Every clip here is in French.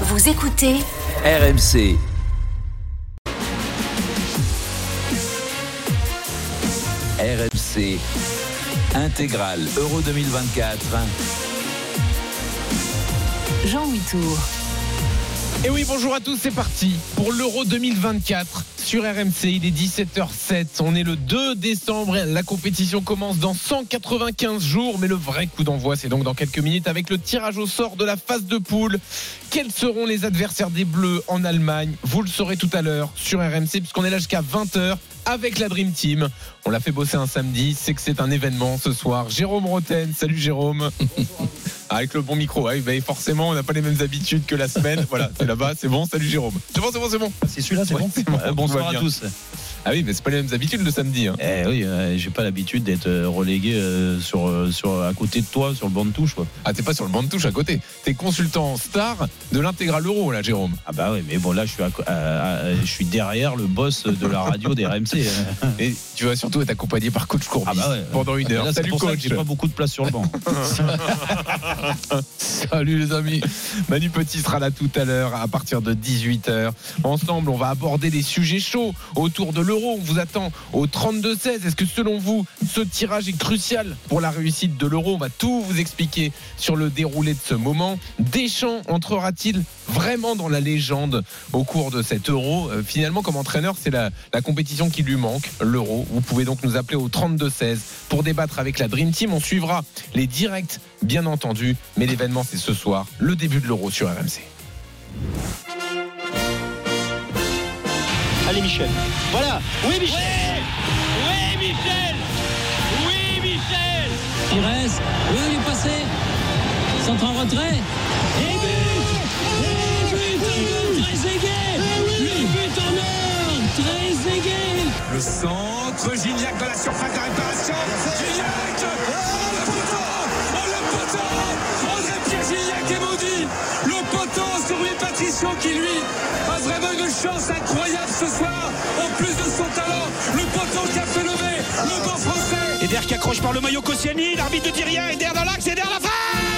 Vous écoutez RMC. RMC. Intégral Euro 2024. Jean Huitour. Et oui, bonjour à tous, c'est parti pour l'Euro 2024 sur RMC. Il est 17h07, on est le 2 décembre, la compétition commence dans 195 jours, mais le vrai coup d'envoi, c'est donc dans quelques minutes avec le tirage au sort de la phase de poule. Quels seront les adversaires des Bleus en Allemagne? Vous le saurez tout à l'heure sur RMC, puisqu'on est là jusqu'à 20h avec la Dream Team. On l'a fait bosser un samedi, c'est que c'est un événement ce soir. Jérôme Roten, salut Jérôme. Avec le bon micro, bah, forcément, on n'a pas les mêmes habitudes que la semaine. Voilà, c'est là-bas, c'est bon. Salut Jérôme. C'est bon, c'est bon, c'est bon. C'est celui-là, c'est Ouais, bon. Euh, Bonsoir à tous. Ah oui, mais c'est pas les mêmes habitudes le samedi. hein. Eh oui, euh, j'ai pas l'habitude d'être euh, relégué euh, sur, euh, sur, à côté de toi sur le banc de touche. Quoi. Ah, t'es pas sur le banc de touche à côté. T'es consultant star de l'intégral euro, là, Jérôme. Ah bah oui, mais bon là je suis, à à- je suis derrière le boss de la radio des RMC. Et tu vas surtout être accompagné par coach Courbis Ah bah ouais. pendant une Ah, heure. là, Salut pour coach. j'ai pas beaucoup de place sur le banc. Salut les amis. Manu Petit sera là tout à l'heure à partir de 18h. Ensemble, on va aborder les sujets chauds autour de l'euro. On vous attend au 32-16. Est-ce que selon vous, ce tirage est crucial pour la réussite de l'euro? On va tout vous expliquer sur le déroulé de ce moment. Deschamps entrera-t-il vraiment dans la légende au cours de cet euro? Euh, Finalement, comme entraîneur, c'est la, la compétition qui lui manque, l'euro. Vous pouvez donc nous appeler au 32-16 pour débattre avec la Dream Team. On suivra les directs, bien entendu, mais l'événement, c'est ce soir, le début de l'euro sur RMC. Allez Michel. Voilà. Oui Michel. Oui Michel. Oui Michel. Pires, oui, il est passé. Centre en retrait. Et but Et but Trezeguet Le but en or, Trezeguet Le centre, Gignac dans la surface de réparation. Gignac Oh le poteau Oh le poteau André Pierre Gignac est maudit Le poteau sur Louis Patricio qui lui Eder qui accroche par le maillot Koscielny, l'arbitre ne dit rien, Eder l'axe, Eder la frappe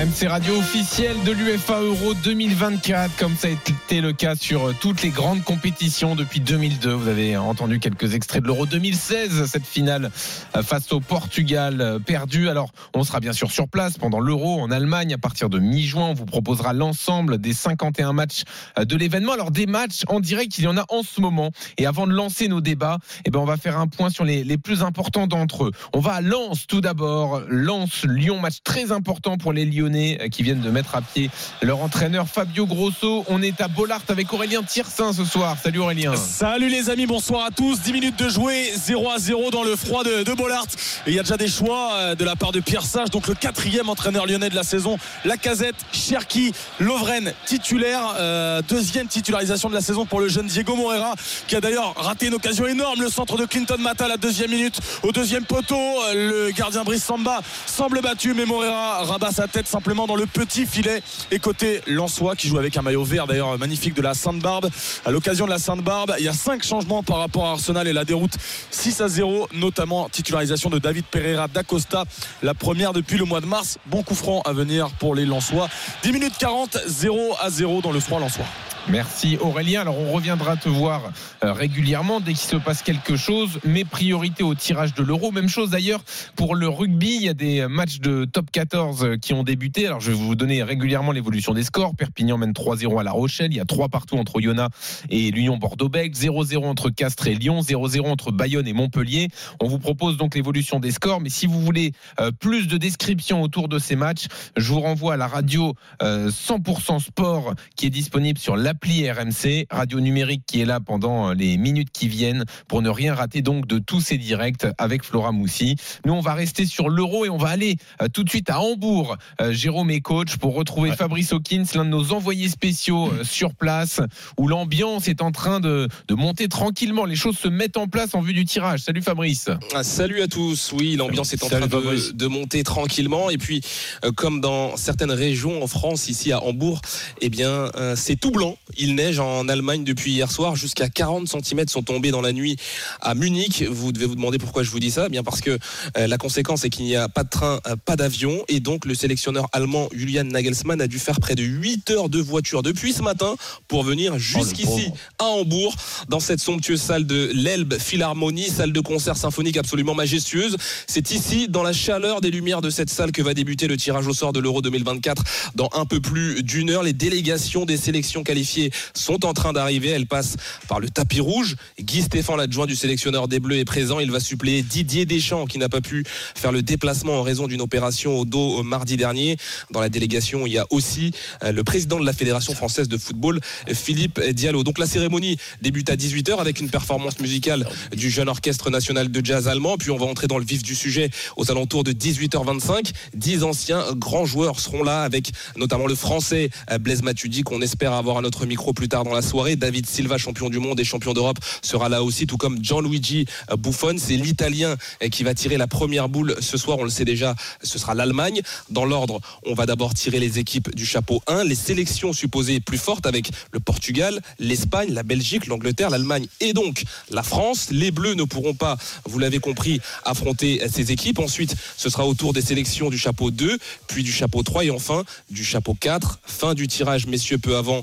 RMC Radio officielle de l'UFA Euro 2024, comme ça a été le cas sur toutes les grandes compétitions depuis 2002. Vous avez entendu quelques extraits de l'Euro 2016, cette finale euh, face au Portugal euh, perdu. Alors, on sera bien sûr sur place pendant l'Euro en Allemagne à partir de mi-juin. On vous proposera l'ensemble des 51 matchs euh, de l'événement. Alors, des matchs en direct, il y en a en ce moment. Et avant de lancer nos débats, eh ben, on va faire un point sur les, les plus importants d'entre eux. On va à Lens tout d'abord. Lens-Lyon, match très important pour les Lyonnais euh, qui viennent de mettre à pied leur entraîneur Fabio Grosso. On est à Bollard avec Aurélien Tiersin ce soir. Salut Aurélien. Salut les amis, bonsoir à tous. 10 minutes de jouer, 0 à 0 dans le froid de, Bollard. Il y a déjà des choix euh, de la part de Pierre Sage, donc le quatrième entraîneur lyonnais de la saison. Lacazette, Cherki, Lovren, titulaire. euh, deuxième titularisation de la saison pour le jeune Diego Moreira, qui a d'ailleurs raté une occasion énorme. Le centre de Clinton Mata, la deuxième minute, au deuxième poteau. Le gardien Brice Samba semble battu, mais Moreira rabat sa tête simplement dans le petit filet. Et côté Lançois, qui joue avec un maillot vert d'ailleurs magnifique de la Sainte-Barbe. À l'occasion de la Sainte-Barbe, il y a cinq changements par rapport à Arsenal et la déroute 6 à 0, notamment titularisation de David Pereira d'Acosta, la première depuis le mois de mars. Bon coup franc à venir pour les Lensois. 10 minutes 40, 0 à 0 dans le froid Lensois. Merci Aurélien. Alors on reviendra te voir euh, régulièrement dès qu'il se passe quelque chose. Mais priorité au tirage de l'euro. Même chose d'ailleurs pour le rugby. Il y a des matchs de top 14 euh, qui ont débuté. Alors je vais vous donner régulièrement l'évolution des scores. Perpignan mène 3-0 à La Rochelle. Il y a 3 partout entre Oyonnax et l'Union Bordeaux-Bègles. 0-0 entre Castres et Lyon. 0-0 entre Bayonne et Montpellier. On vous propose donc l'évolution des scores. Mais si vous voulez euh, plus de descriptions autour de ces matchs, je vous renvoie à la radio euh, 100% sport qui est disponible sur l'appli l'appli RMC, radio numérique qui est là pendant les minutes qui viennent pour ne rien rater donc de tous ces directs avec Flora Moussi. Nous, on va rester sur l'euro et on va aller euh, tout de suite à Hambourg. Euh, Jérôme est coach pour retrouver Fabrice Hawkins, l'un de nos envoyés spéciaux euh, sur place, où l'ambiance est en train de, de monter tranquillement. Les choses se mettent en place en vue du tirage. Salut Fabrice. Ah, salut à tous. Oui, l'ambiance est en Salut, train de, monter tranquillement. Et puis, euh, comme dans certaines régions en France, ici à Hambourg, eh bien, euh, c'est tout blanc. Il neige en Allemagne depuis hier soir. Jusqu'à 40 cm sont tombés dans la nuit à Munich. Vous devez vous demander pourquoi je vous dis ça. Eh Bien parce que euh, la conséquence est qu'il n'y a pas de train, euh, pas d'avion. Et donc, le sélectionneur allemand Julian Nagelsmann a dû faire près de 8 heures de voiture depuis ce matin pour venir jusqu'ici pauvre. à Hambourg, dans cette somptueuse salle de l'Elbe Philharmonie, salle de concert symphonique absolument majestueuse. C'est ici, dans la chaleur des lumières de cette salle, que va débuter le tirage au sort de l'Euro 2024 dans un peu plus d'une heure. Les délégations des sélections qualifiées sont en train d'arriver. Elles passent par le tapis rouge. Guy Stéphane, l'adjoint du sélectionneur des Bleus, est présent. Il va suppléer Didier Deschamps, qui n'a pas pu faire le déplacement en raison d'une opération au dos mardi dernier. Dans la délégation, il y a aussi euh, le président de la Fédération française de football, Philippe Diallo. Donc la cérémonie débute à 18h avec une performance musicale du jeune orchestre national de jazz allemand. Puis on va entrer dans le vif du sujet aux alentours de 18h25. Dix anciens grands joueurs seront là avec notamment le français euh, Blaise Matuidi qu'on espère avoir à notre micro plus tard dans la soirée. David Silva, champion du monde et champion d'Europe, sera là aussi, tout comme Gianluigi Buffon. C'est l'italien euh, qui va tirer la première boule ce soir. On le sait déjà, ce sera l'Allemagne. Dans l'ordre, on va d'abord tirer les équipes du chapeau 1, les sélections supposées plus fortes avec le Portugal, l'Espagne, la Belgique, l'Angleterre, l'Allemagne et donc la France. Les Bleus ne pourront pas, vous l'avez compris, affronter ces équipes. Ensuite, ce sera au tour des sélections du chapeau 2, puis du chapeau 3 et enfin du chapeau 4. Fin du tirage, messieurs, peu avant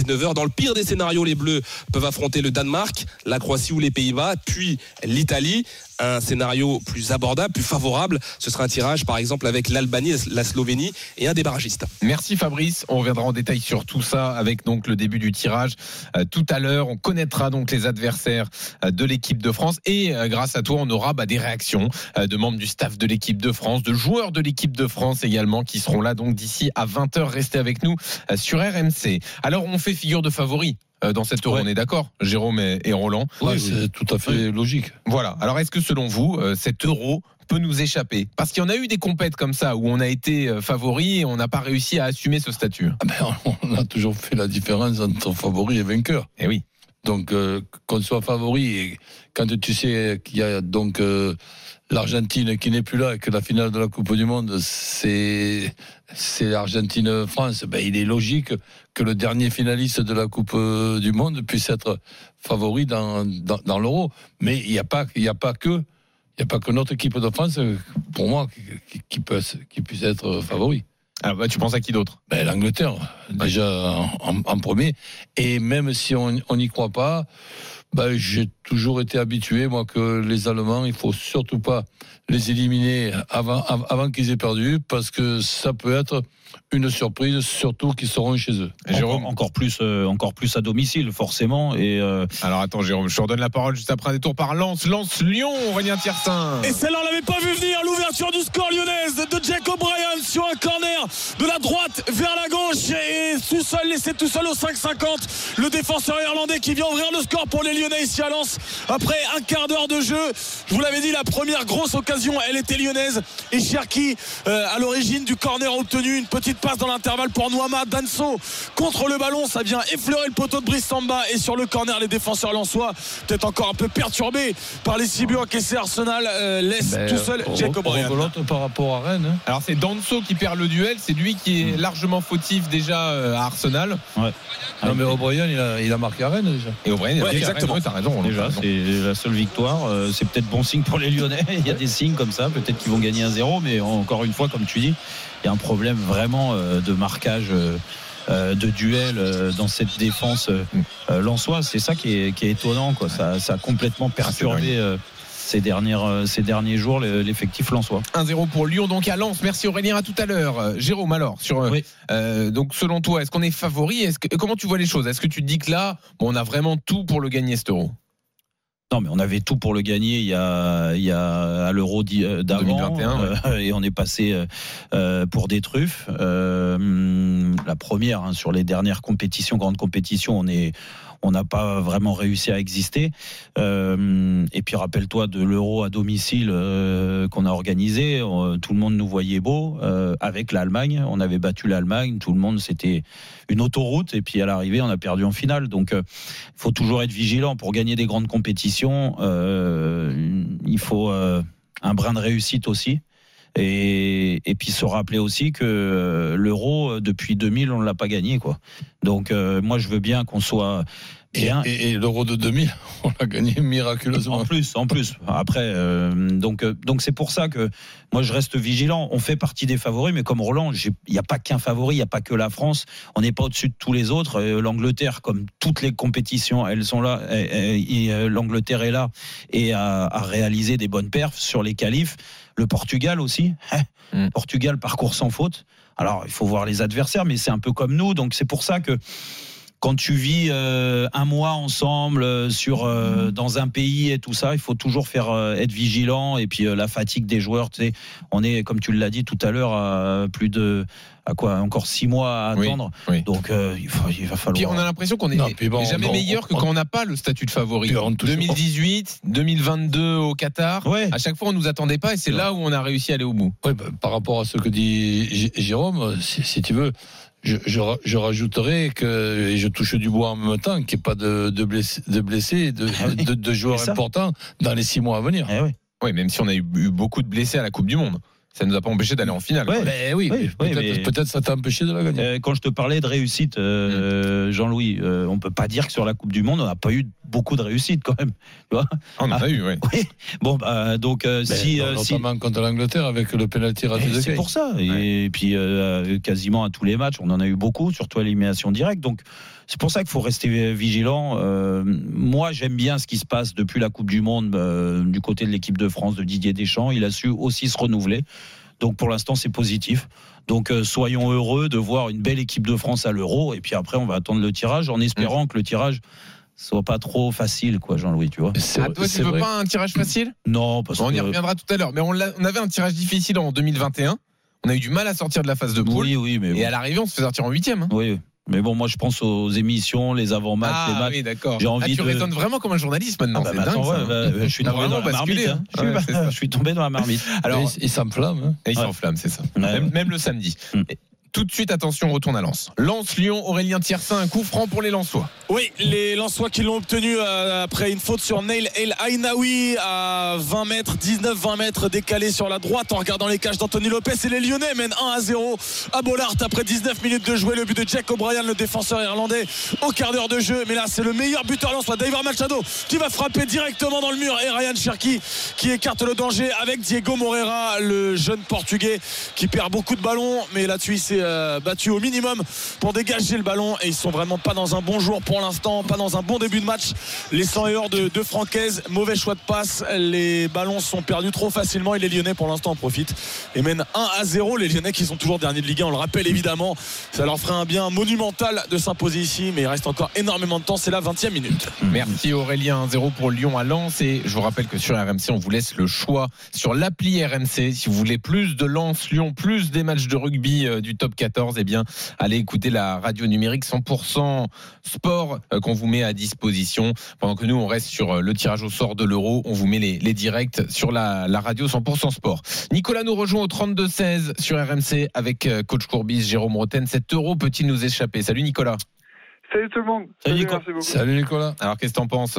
19h. Dans le pire des scénarios, les Bleus peuvent affronter le Danemark, la Croatie ou les Pays-Bas, puis l'Italie. Un scénario plus abordable, plus favorable, ce sera un tirage par exemple avec l'Albanie, la Slovénie et un des barragistes. Merci Fabrice. On reviendra en détail sur tout ça avec donc le début du tirage euh, tout à l'heure. On connaîtra donc les adversaires euh, de l'équipe de France et euh, grâce à toi, on aura bah, des réactions de membres du staff de l'équipe de France, de joueurs de l'équipe de France également qui seront là donc d'ici à 20h. Restez avec nous sur RMC. Alors on fait figure de favori. euh, Dans cette euro, Ouais. on est d'accord, Jérôme et, et Roland. Oui, c'est tout à fait logique. Voilà. Alors, est-ce que selon vous, euh, cet euro peut nous échapper? Parce qu'il y en a eu des compètes comme ça où on a été euh, favori et on n'a pas réussi à assumer ce statut. Ah ben, on a toujours fait la différence entre favori et vainqueur. Eh oui. Donc, euh, qu'on soit favori, et quand tu sais qu'il y a donc euh, l'Argentine qui n'est plus là et que la finale de la Coupe du Monde, c'est c'est l'Argentine-France, ben, il est logique que le dernier finaliste de la Coupe du Monde puisse être favori dans, dans, dans l'Euro. Mais il n'y a pas, y a pas que. Il n'y a pas que notre équipe de France, pour moi, qui, qui, peut, qui puisse être favori. Alors, bah, tu penses à qui d'autre? Ben, L'Angleterre, déjà en, en- premier. Et même si on n'y croit pas, ben, j'ai toujours été habitué, moi, que les Allemands, il faut surtout pas les éliminer avant, av- avant qu'ils aient perdu, parce que ça peut être une surprise, surtout qu'ils seront chez eux. Jérôme Encore, encore plus, euh, encore plus à domicile, forcément. Et euh, Alors, attends, Jérôme, je te redonne la parole juste après un détour par Lens. Lens, Lyon, Aurélien Tiersin. Et celle-là, on l'avait pas vu venir. L'ouverture du score lyonnaise de Jack O'Brien sur un corner de la droite vers la gauche. Et tout seul, laissé tout seul au 5-50. Le défenseur irlandais qui vient ouvrir le score pour les Lyonnais ici à Lens. Après un quart d'heure de jeu, je vous l'avais dit, la première grosse occasion, elle était lyonnaise. Et Cherki, euh, à l'origine du corner obtenu, une petite passe dans l'intervalle pour Noama Danso contre le ballon. Ça vient effleurer le poteau de Brice Samba. Et sur le corner, les défenseurs lensois, peut-être encore un peu perturbés par les buts encaissés. Arsenal euh, laisse Ben, tout seul Jack O'Brien. par rapport à Rennes. hein. Alors, c'est Danso qui perd le duel. C'est lui qui est largement fautif déjà euh, à Arsenal. Non, mais O'Brien, il a, il a marqué à Rennes déjà. Et O'Brien, Ouais, il a exactement. t'as raison. Déjà, c'est la seule victoire. Euh, C'est peut-être bon signe pour les Lyonnais. Il y a des signes comme ça. Peut-être qu'ils vont gagner un 0 mais encore une fois, comme tu dis, il y a un problème vraiment euh, de marquage. euh, de duel euh, dans cette défense euh, euh, lensoise, c'est ça qui est, qui est étonnant. Quoi. Ça, ça a complètement perturbé ces, dernières, euh, ces derniers jours le- l'effectif lensois. 1-0 pour Lyon, donc à Lens. Merci Aurélien, à tout à l'heure. Euh, Jérôme, alors, sur, euh, Oui. euh, donc selon toi, est-ce qu'on est favori? Est-ce que, Comment tu vois les choses? Est-ce que tu te dis que là, bon, on a vraiment tout pour le gagner cet euro? Non, mais on avait tout pour le gagner il y a, il y a à l'Euro euh, d'avant 2021, ouais. et on est passé euh, pour des truffes. Euh, hum, la première hein, sur les dernières compétitions, grandes compétitions, on est on n'a pas vraiment réussi à exister. Euh, et puis rappelle-toi de l'Euro à domicile euh, qu'on a organisé, euh, tout le monde nous voyait beau avec l'Allemagne. On avait battu l'Allemagne, tout le monde c'était une autoroute et puis à l'arrivée on a perdu en finale. Donc il faut toujours être vigilant pour gagner des grandes compétitions. il faut un brin de réussite aussi. Et, et puis se rappeler aussi que euh, l'euro euh, depuis 2000 on ne l'a pas gagné quoi. Donc euh, moi je veux bien qu'on soit Et, bien. et- et l'Euro de 2000, on l'a gagné miraculeusement. En plus, en plus. Après, euh, donc donc c'est pour ça que moi je reste vigilant. On fait partie des favoris, mais comme Roland, il n'y a pas qu'un favori, il n'y a pas que la France. On n'est pas au-dessus de tous les autres. L'Angleterre, comme toutes les compétitions, elles sont là. Et, et- et, L'Angleterre est là et a, a réalisé des bonnes perfs sur les qualifs. Le Portugal aussi. Hein, Mm. Portugal parcours sans faute. Alors il faut voir les adversaires, mais c'est un peu comme nous. Donc c'est pour ça que quand tu vis euh, un mois ensemble euh, sur euh, dans un pays et tout ça, il faut toujours faire euh, être vigilant et puis euh, la fatigue des joueurs. Tu sais, on est comme tu l'as dit tout à l'heure à plus de à quoi encore six mois à attendre. oui. Donc euh, il, faut- il va falloir. Puis on a l'impression qu'on est Non, puis bon, jamais meilleur que on- quand on n'a pas le statut de favori. Puis on touche- 2018, 2022 au Qatar. Ouais. À chaque fois, on nous attendait pas et c'est là où on a réussi à aller au bout. Ouais, bah, par rapport à ce que dit J- Jérôme, si, si tu veux, je, je, ra- je rajouterais que, et je touche du bois en même temps, qu'il n'y ait pas de, de blessés, de, blessés de, Ah oui. de, de joueurs importants dans les six mois à venir. Eh oui. Oui, même si on a eu, eu beaucoup de blessés à la Coupe du Monde. Ça ne nous a pas empêché d'aller en finale. Ouais. Ben oui, Oui, oui, peut-être mais- peut-être ça t'a empêché de la gagner. Euh, quand je te parlais de réussite, euh, Jean-Louis, euh, on peut pas dire que sur la Coupe du Monde, on n'a pas eu beaucoup de réussite quand même. Tu vois? Ah, on en a eu, oui. oui. Bon, bah, donc euh, Ben, si, euh, si- notamment contre l'Angleterre avec le penalty raté Et de C'est pour ça. Et puis euh, quasiment à tous les matchs, on en a eu beaucoup, surtout à l'élimination directe. Donc c'est pour ça qu'il faut rester vigilant. Euh, moi, j'aime bien ce qui se passe depuis la Coupe du Monde euh, du côté de l'équipe de France de Didier Deschamps. Il a su aussi se renouveler. Donc pour l'instant, c'est positif. Donc euh, soyons heureux de voir une belle équipe de France à l'Euro. Et puis après, on va attendre le tirage en espérant que le tirage soit pas trop facile, quoi, Jean-Louis, tu vois. Ah, toi, tu veux vrai. pas un tirage facile? Non, parce On y reviendra tout à l'heure. Mais on, avait un tirage difficile en 2021. On a eu du mal à sortir de la phase de poule. oui, oui, mais bon. Et à l'arrivée, on se fait sortir en huitième. hein. oui. Mais bon, moi, je pense aux émissions, les avant-matchs, les Ah matchs. oui, d'accord. J'ai Ah, envie tu de- raisonnes vraiment comme un journaliste maintenant. Ah bah, c'est bah, dingue. ça. bah, je suis tombé dans la marmite. hein. hein. Ouais, Je suis- c'est ça. je suis tombé dans la marmite. Alors, il, s'enflamme. Et il s'enflamme, c'est ça. Même, même le samedi. Mm. Tout de suite, attention, on retourne à Lens. Lens-Lyon, Aurélien Tiersin, un coup franc pour les Lensois. Oui, les Lensois qui l'ont obtenu euh, après une faute sur Neil El Ainaoui à 20 mètres, 19-20 mètres décalé sur la droite en regardant les cages d'Anthony Lopez et les Lyonnais mènent 1 à 0 à Bollard après 19 minutes de jouer. Le but de Jack O'Brien, le défenseur irlandais, au quart d'heure de jeu. Mais là, c'est le meilleur buteur lensois, David Machado, qui va frapper directement dans le mur et Ryan Cherki qui écarte le danger avec Diego Moreira, le jeune portugais qui perd beaucoup de ballons. Mais là-dessus, il s'est euh, battu au minimum pour dégager le ballon et ils sont vraiment pas dans un bon jour pour l'instant, pas dans un bon début de match. Les 100 heures de, de Francaise, mauvais choix de passe, les ballons sont perdus trop facilement et les Lyonnais pour l'instant en profitent et mènent 1 à 0. Les Lyonnais qui sont toujours derniers de Ligue 1, on le rappelle évidemment, ça leur ferait un bien monumental de s'imposer ici, mais il reste encore énormément de temps, c'est la 20e minute. Merci Aurélien, 1-0 pour Lyon à Lens. Et je vous rappelle que sur RMC, on vous laisse le choix sur l'appli RMC. Si vous voulez plus de Lens, Lyon, plus des matchs de rugby euh, du top 14, eh bien, allez écouter la radio numérique 100% sport euh, qu'on vous met à disposition. Pendant que nous, on reste sur euh, le tirage au sort de l'euro, on vous met les, les directs sur la, la radio 100% sport. Nicolas nous rejoint au 32-16 sur RMC avec euh, coach Courbis, Jérôme Roten. Cet euro peut-il nous échapper? Salut Nicolas. Salut tout le monde. Salut, Nico. merci beaucoup. Salut Nicolas. Alors qu'est-ce que t'en penses?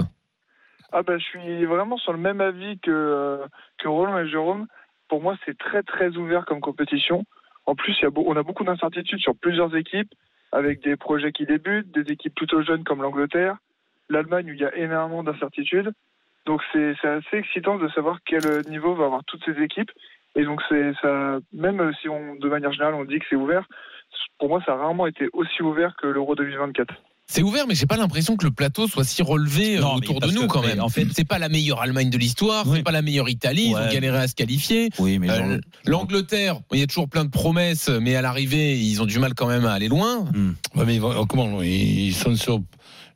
Ah bah je suis vraiment sur le même avis que euh, que Roland et Jérôme. Pour moi, c'est très très ouvert comme compétition. En plus, on a beaucoup d'incertitudes sur plusieurs équipes, avec des projets qui débutent, des équipes plutôt jeunes comme l'Angleterre, l'Allemagne où il y a énormément d'incertitudes. Donc c'est c'est assez excitant de savoir quel niveau va avoir toutes ces équipes. Et donc c'est ça, même si on de manière générale on dit que c'est ouvert, pour moi ça a rarement été aussi ouvert que l'Euro 2024. C'est ouvert, mais j'ai pas l'impression que le plateau soit si relevé euh, Non, autour de nous que- quand même. en fait- c'est pas la meilleure Allemagne de l'histoire, Oui. c'est pas la meilleure Italie, ils Ouais. ont galéré à se qualifier. Oui, mais Euh, L'Angleterre, il y a toujours plein de promesses, mais à l'arrivée, ils ont du mal quand même à aller loin. Ouais, mais ils vont- comment ils ils sont sur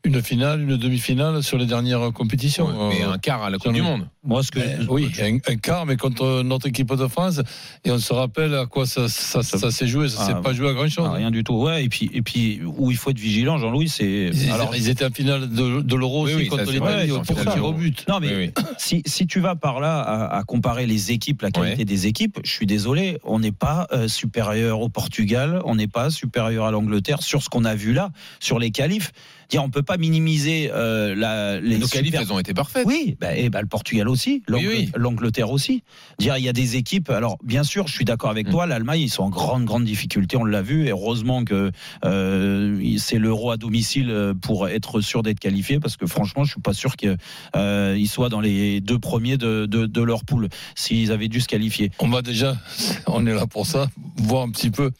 une finale, une demi-finale sur les dernières compétitions. mais Euh, un quart à la Coupe du Monde. Moi, ce que. Ben, oui, un, un quart, mais contre notre équipe de France. Et on se rappelle à quoi ça, ça, ça s'est joué. Ça Ah, s'est pas joué à grand-chose. Ah, rien du tout. Ouais, et puis, et puis où il faut être vigilant, Jean-Louis, c'est. Alors, ils étaient en finale de, de l'Euro Oui, aussi oui, contre l'Italie pour tir au but. Non, mais oui. si, si tu vas par là à, à comparer les équipes, la qualité Ouais. des équipes, je suis désolé, on n'est pas euh, supérieur au Portugal, on n'est pas supérieur à l'Angleterre sur ce qu'on a vu là, sur les qualifs. On peut pas minimiser euh, la, les Nos qualifs, elles ont été parfaites. Oui, bah, et bah, le Portugal aussi, l'Ang- Oui, oui. l'Angleterre aussi. Dire, il y a des équipes. Alors, bien sûr, je suis d'accord avec Mm. toi. L'Allemagne, ils sont en grande, grande difficulté. On l'a vu. Et heureusement que euh, c'est l'Euro à domicile euh, pour être sûr d'être qualifié, parce que franchement, je suis pas sûr qu'ils euh, soient dans les deux premiers de, de, de leur poule s'ils avaient dû se qualifier. On va déjà, on est là pour ça, voir un petit peu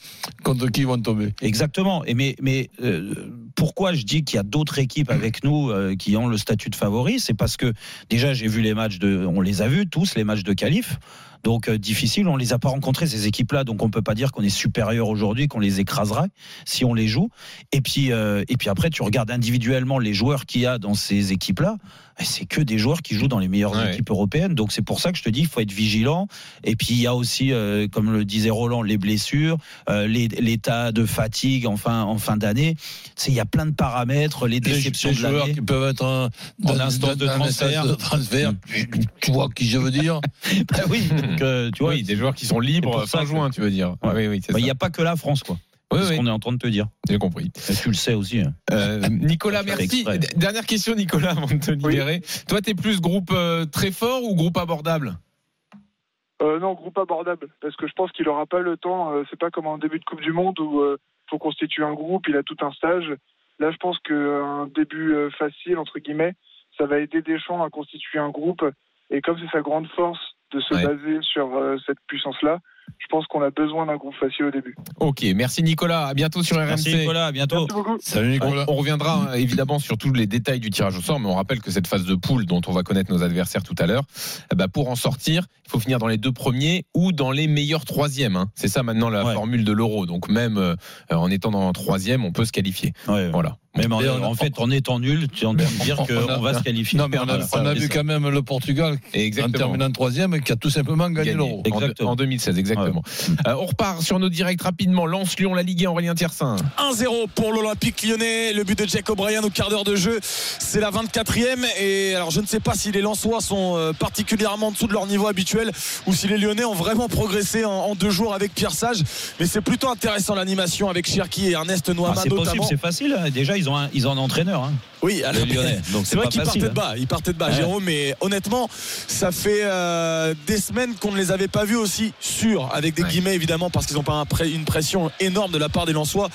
contre qui ils vont tomber. Exactement. Et mais mais pourquoi je dis qu'il y a d'autres équipes avec nous euh, qui ont le statut de favori, c'est parce que déjà j'ai vu les matchs de, on les a vus tous les matchs de qualif. Donc euh, difficile, on les a pas rencontrés ces équipes-là, donc on peut pas dire qu'on est supérieur aujourd'hui, qu'on les écrasera si on les joue. Et puis euh, et puis après tu regardes individuellement les joueurs qu'il y a dans ces équipes-là, c'est que des joueurs qui jouent dans les meilleures Ouais. équipes européennes. Donc c'est pour ça que je te dis, il faut être vigilant. Et puis il y a aussi, euh, comme le disait Roland, les blessures, euh, les- l'état de fatigue en fin, en fin d'année. Il y a plein de paramètres, les Les, déceptions les de joueurs qui peuvent être en, En instance de transfert. de transfert. Tu, tu vois qui je veux dire? Bah oui, donc, euh, tu vois, oui, des joueurs qui sont libres fin juin, tu veux dire. Ouais. Oui, oui, c'est bah, il n'y a pas que la France, quoi. Oui, c'est oui. ce qu'on est en train de te dire. J'ai compris. Et tu le sais aussi. hein. Euh, Nicolas, merci. Dernière question, Nicolas, avant de te libérer. Toi, t'es plus groupe euh, très fort ou groupe abordable? Euh, non, groupe abordable, parce que je pense qu'il aura pas le temps. euh, c'est pas comme en début de Coupe du Monde où il faut constituer un groupe, il a tout un stage. Là, je pense qu'un début euh, facile entre guillemets, ça va aider Deschamps à constituer un groupe. Et comme c'est sa grande force de se Ouais. baser sur euh, cette puissance-là, je pense qu'on a besoin d'un groupe facile au début. Ok, merci Nicolas. À bientôt sur RMC. Merci Nicolas, à bientôt. Merci beaucoup. Salut On, Nicolas. on reviendra hein, évidemment sur tous les détails du tirage au sort, mais on rappelle que cette phase de poule dont on va connaître nos adversaires tout à l'heure, eh ben, pour en sortir, il faut finir dans les deux premiers ou dans les meilleurs troisièmes. hein. C'est ça maintenant la Ouais. formule de l'euro. Donc même euh, en étant dans le troisième, on peut se qualifier. Ouais. Voilà. Même en, on a- fait, en étant nul, tu es en train de dire on a- qu'on va se qualifier. Non, mais on a, on a Et vu ça- quand même le Portugal Et en exactement. terminant troisième qui a tout simplement gagné Gagné. l'euro. En, Exactement. en 2016, exactement. Euh, on repart sur nos directs rapidement. Lance-Lyon, la Ligue 1, Aurélien Tiersin. 1-0 pour l'Olympique lyonnais. Le but de Jack O'Brien au quart d'heure de jeu, c'est la 24e. Et alors, je ne sais pas si les Lensois sont euh, particulièrement en dessous de leur niveau habituel ou si les Lyonnais ont vraiment progressé en, en deux jours avec Pierre Sage. Mais c'est plutôt intéressant l'animation avec Cherki et Ernest Ah, Noama c'est possible, notamment. c'est facile. hein. Déjà, ils ont un, ils ont un entraîneur. hein. Oui, alors, Les Lyonnais. Donc C'est vrai pas qu'ils facile. partaient de bas, ils partaient de bas, Ouais. Jérôme, mais honnêtement, ça fait euh, des semaines qu'on ne les avait pas vus aussi sûrs, avec des Ouais. guillemets évidemment, parce qu'ils n'ont pas un pré- une pression énorme de la part des Lensois,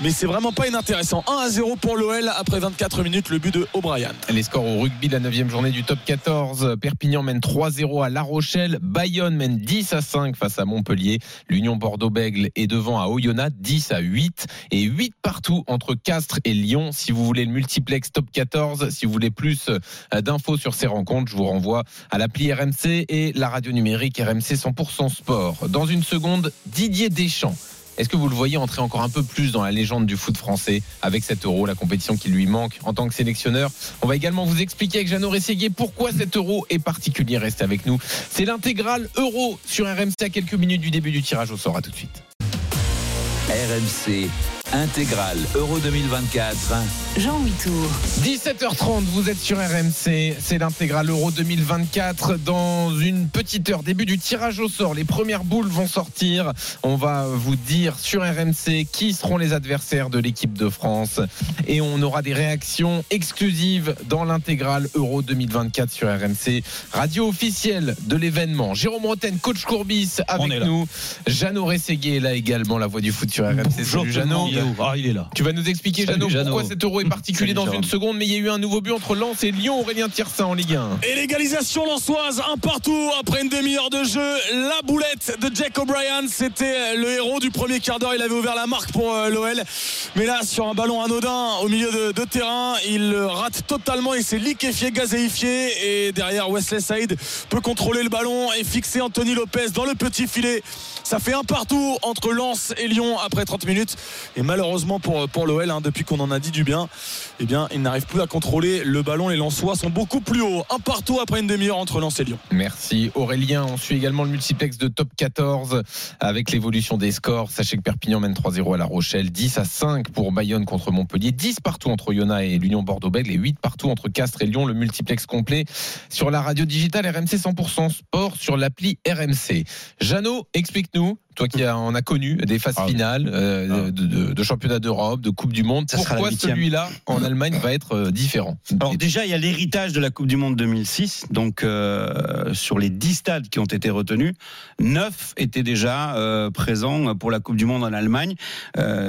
mais c'est vraiment pas inintéressant. 1 à 0 pour l'OL après 24 minutes, le but de O'Brien. Les scores au rugby, la 9 journée du top 14. Perpignan mène 3-0 à La Rochelle. Bayonne mène 10 à 5 face à Montpellier. L'Union Bordeaux-Bègle est devant à Oyonnax 10 à 8. Et 8 partout entre Castres et Lyon. Si vous voulez le multiplex top 14, si vous voulez plus euh, d'infos sur ces rencontres, je vous renvoie à l'appli RMC et la radio numérique RMC 100% sport. Dans une seconde, Didier Deschamps. Est-ce que vous le voyez entrer encore un peu plus dans la légende du foot français avec cet euro, la compétition qui lui manque en tant que sélectionneur? On va également vous expliquer avec Jeannot Rességuier pourquoi cet euro est particulier. Restez avec nous. C'est l'intégrale euro sur RMC à quelques minutes du début du tirage au sort. À tout de suite. RMC intégrale Euro 2024. Jean-Louis Tour. 17h30, vous êtes sur RMC, c'est l'intégrale Euro 2024 dans une petite heure, début du tirage au sort. Les premières boules vont sortir. On va vous dire sur RMC qui seront les adversaires de l'équipe de France et on aura des réactions exclusives dans l'intégrale Euro 2024 sur RMC, radio officielle de l'événement. Jérôme Roten, coach Courbis avec nous. Jeannot Rességuier est là également, la voix du foot sur RMC. Bonjour Salut Jeannot. Ah, il est là. Tu vas nous expliquer, Jeannot, pourquoi cet euro est particulier Salut, dans Jérôme. une seconde, mais il y a eu un nouveau but entre Lens et Lyon, Aurélien Tiersin en Ligue 1. Et l'égalisation lançoise, un partout après une demi-heure de jeu. La boulette de Jack O'Brien, c'était le héros du premier quart d'heure. Il avait ouvert la marque pour euh, l'OL. Mais là, sur un ballon anodin au milieu de, de terrain, il le rate totalement. Il s'est liquéfié, gazéifié. Et derrière, Wesley Saïd peut contrôler le ballon et fixer Anthony Lopez dans le petit filet. Ça fait un partout entre Lens et Lyon après 30 minutes. Et malheureusement pour, pour l'OL, hein, depuis qu'on en a dit du bien, eh bien, il n'arrive plus à contrôler le ballon. Les Lensois sont beaucoup plus hauts. Un partout après une demi-heure entre Lens et Lyon. Merci Aurélien. On suit également le multiplex de top 14 avec l'évolution des scores. Sachez que Perpignan mène 3-0 à La Rochelle, 10 à 5 pour Bayonne contre Montpellier, 10 partout entre Yona et l'Union Bordeaux-Bègles et 8 partout entre Castres et Lyon. Le multiplex complet sur la radio digitale RMC 100% sport sur l'appli RMC. Jeannot, explique-nous nous toi qui en as connu des phases Ah oui. finales euh, de, de, de championnat d'Europe, de Coupe du Monde, Ça pourquoi celui-là en Allemagne va être euh, différent? Alors déjà, il y a l'héritage de la Coupe du Monde 2006. Donc euh, sur les 10 stades qui ont été retenus, 9 étaient déjà euh, présents pour la Coupe du Monde en Allemagne.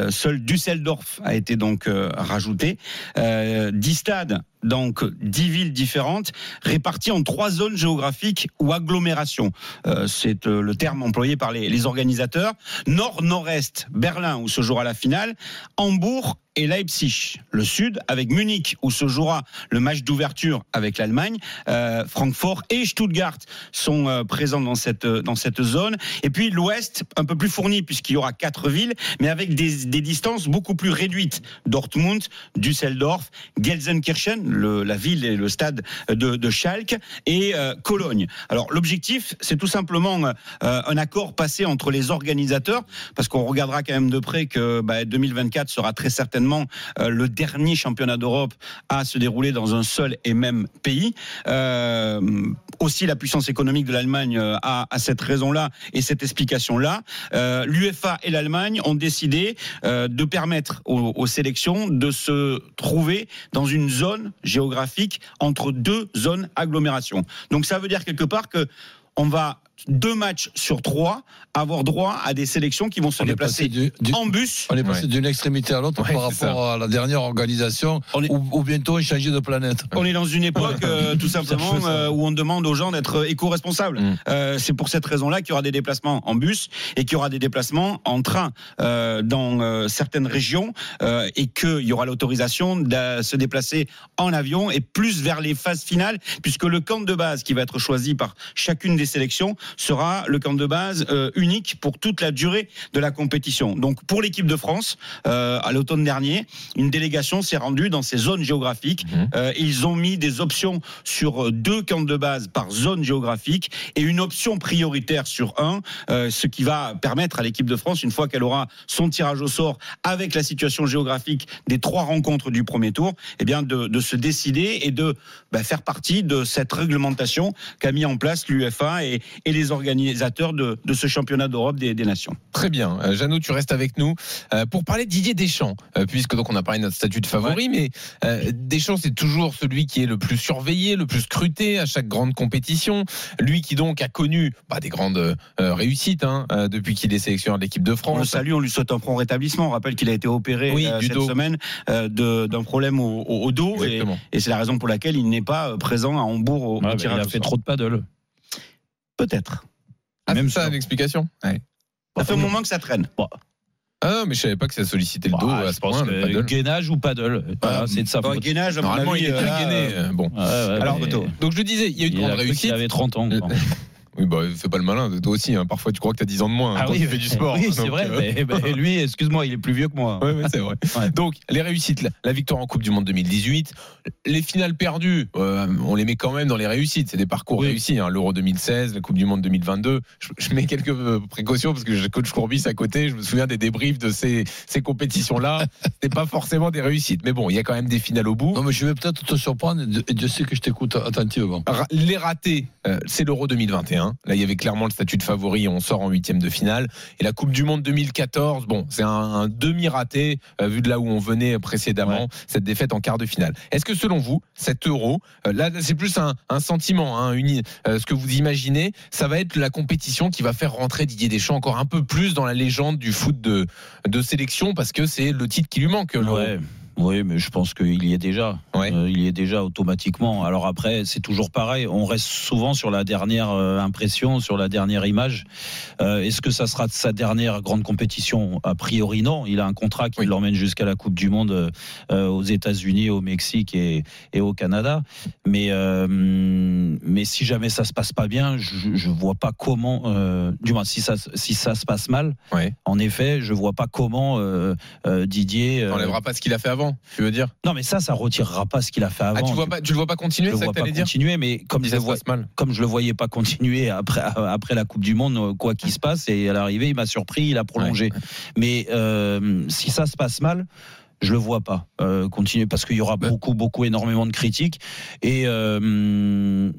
Seul Düsseldorf a été donc rajouté. Euh, 10 stades donc 10 villes différentes réparties en trois zones géographiques ou agglomérations. Euh, c'est euh, le terme employé par les, les organisateurs. Nord-Nord-Est, Berlin où se jouera la finale, Hambourg et Leipzig. Le sud avec Munich où se jouera le match d'ouverture avec l'Allemagne. Euh, Francfort et Stuttgart sont euh, présents dans cette dans cette zone. Et puis l'ouest un peu plus fourni puisqu'il y aura quatre villes, mais avec des, distances beaucoup plus réduites. Dortmund, Düsseldorf, Gelsenkirchen, la ville et le stade de, de Schalke et euh, Cologne. Alors l'objectif, c'est tout simplement euh, un accord passé entre les organisateurs, parce qu'on regardera quand même de près que bah, 2024 sera très certainement euh, le dernier championnat d'Europe à se dérouler dans un seul et même pays. Euh, aussi, la puissance économique de l'Allemagne euh, a, cette raison-là et cette explication-là. Euh, L'UEFA et l'Allemagne ont décidé de permettre aux, aux sélections de se trouver dans une zone géographique entre deux zones agglomération. Donc ça veut dire quelque part que on va deux matchs sur trois avoir droit à des sélections qui vont se On déplacer passé du- du- en bus. On est passé Ouais. d'une extrémité à l'autre Ouais, par rapport à la dernière organisation On est- où, où bientôt on changeait de planète. On est dans une époque euh, tout simplement euh, où on demande aux gens d'être éco-responsables. Mm. Euh, c'est pour cette raison-là qu'il y aura des déplacements en bus et qu'il y aura des déplacements en train euh, dans euh, certaines régions euh, et qu'il y aura l'autorisation de se déplacer en avion et plus vers les phases finales puisque le camp de base qui va être choisi par chacune des sélections sera le camp de base euh, unique pour toute la durée de la compétition. Donc pour l'équipe de France, euh, à l'automne dernier, une délégation s'est rendue dans ces zones géographiques. Mhm. Euh, ils ont mis des options sur deux camps de base par zone géographique et une option prioritaire sur un, ce qui va permettre à l'équipe de France, une fois qu'elle aura son tirage au sort avec la situation géographique des trois rencontres du premier tour, eh bien de, de se décider et de bah, faire partie de cette réglementation qu'a mis en place l'UEFA et, et les organisateurs de, de ce championnat d'Europe des, des nations. Très bien. Euh, Jeannot, tu restes avec nous euh, pour parler de Didier Deschamps, euh, puisque donc on a parlé de notre statut de favori, mais euh, Deschamps c'est toujours celui qui est le plus surveillé, le plus scruté à chaque grande compétition. Lui qui donc a connu bah, des grandes réussites hein, depuis qu'il est sélectionneur de l'équipe de On le France. salue, on lui souhaite un prompt rétablissement. On rappelle qu'il a été opéré Oui, du cette dos. semaine d'un problème au, au- au dos et, et c'est la raison pour laquelle il n'est pas euh, présent à Hambourg au, au Ouais, bah, il tirage a au fait trop de paddle. Peut-être. Ah, Même ça l'explication. Ouais. Ça fait un moment que ça traîne. Ah non, mais je savais pas que ça sollicitait le dos Bah, à ce point. le gainage ou paddle. Voilà, c'est de sa faute. Gainage, Normalement, il est euh, gainé. euh, euh, Bon. Ouais, ouais, Alors, mais donc je disais, il y a eu une il a grande réussite. qu'il avait 30 ans. Oui, bah, fais pas le malin, toi aussi. hein. Parfois, tu crois que tu as 10 ans de moins hein, Ah quand oui, tu fais du sport. Oui, c'est vrai. euh, mais- lui, excuse-moi, il est plus vieux que moi. Ouais, ouais, c'est vrai. Ouais. Donc, les réussites, la, la victoire en Coupe du Monde 2018, les finales perdues, euh, on les met quand même dans les réussites. C'est des parcours Oui. réussis. hein. L'Euro 2016, la Coupe du Monde 2022. Je, je mets quelques euh, précautions parce que j'ai coach Courbis à côté. Je me souviens des débriefs de ces, ces compétitions-là. C'était pas forcément des réussites. Mais bon, il y a quand même des finales au bout. Non, mais je vais peut-être te surprendre et Dieu sait que je t'écoute attentivement. Les ratés, euh, c'est l'Euro 2021. Là, il y avait clairement le statut de favori. On sort en huitième de finale. Et la Coupe du Monde 2014, bon, c'est un, un demi-raté euh, vu de là où on venait précédemment. Ouais. Cette défaite en quart de finale. Est-ce que selon vous, cet Euro, euh, là, c'est plus un, un sentiment, hein, une- euh, ce que vous imaginez, ça va être la compétition qui va faire rentrer Didier Deschamps encore un peu plus dans la légende du foot de, de sélection parce que c'est le titre qui lui manque. Ouais. Oui, mais je pense qu'il y est déjà. Euh, il y est déjà automatiquement. Alors après, c'est toujours pareil. On reste souvent sur la dernière euh, impression, sur la dernière image. Euh, Est-ce que ça sera sa dernière grande compétition? A priori, non. Il a un contrat qui l'emmène jusqu'à la Coupe du Monde euh, aux États-Unis, au Mexique et, et au Canada. Mais, mais si jamais ça se passe pas bien, je, je vois pas comment. du moins, si ça, si ça se passe mal, en effet, je vois pas comment Didier. euh, T'enlèveras pas ce qu'il a fait avant, tu veux dire non, mais ça, ça retirera pas ce qu'il a fait avant. Ah, tu, vois pas, tu le vois pas continuer, je le vois que pas continuer, mais comme je, le vois, comme je le voyais pas continuer après, après la Coupe du Monde, quoi qu'il se passe, et à l'arrivée, il m'a surpris, il a prolongé. Mais euh, si ça se passe mal, je le vois pas euh, continuer parce qu'il y aura beaucoup, beaucoup, énormément de critiques et. euh,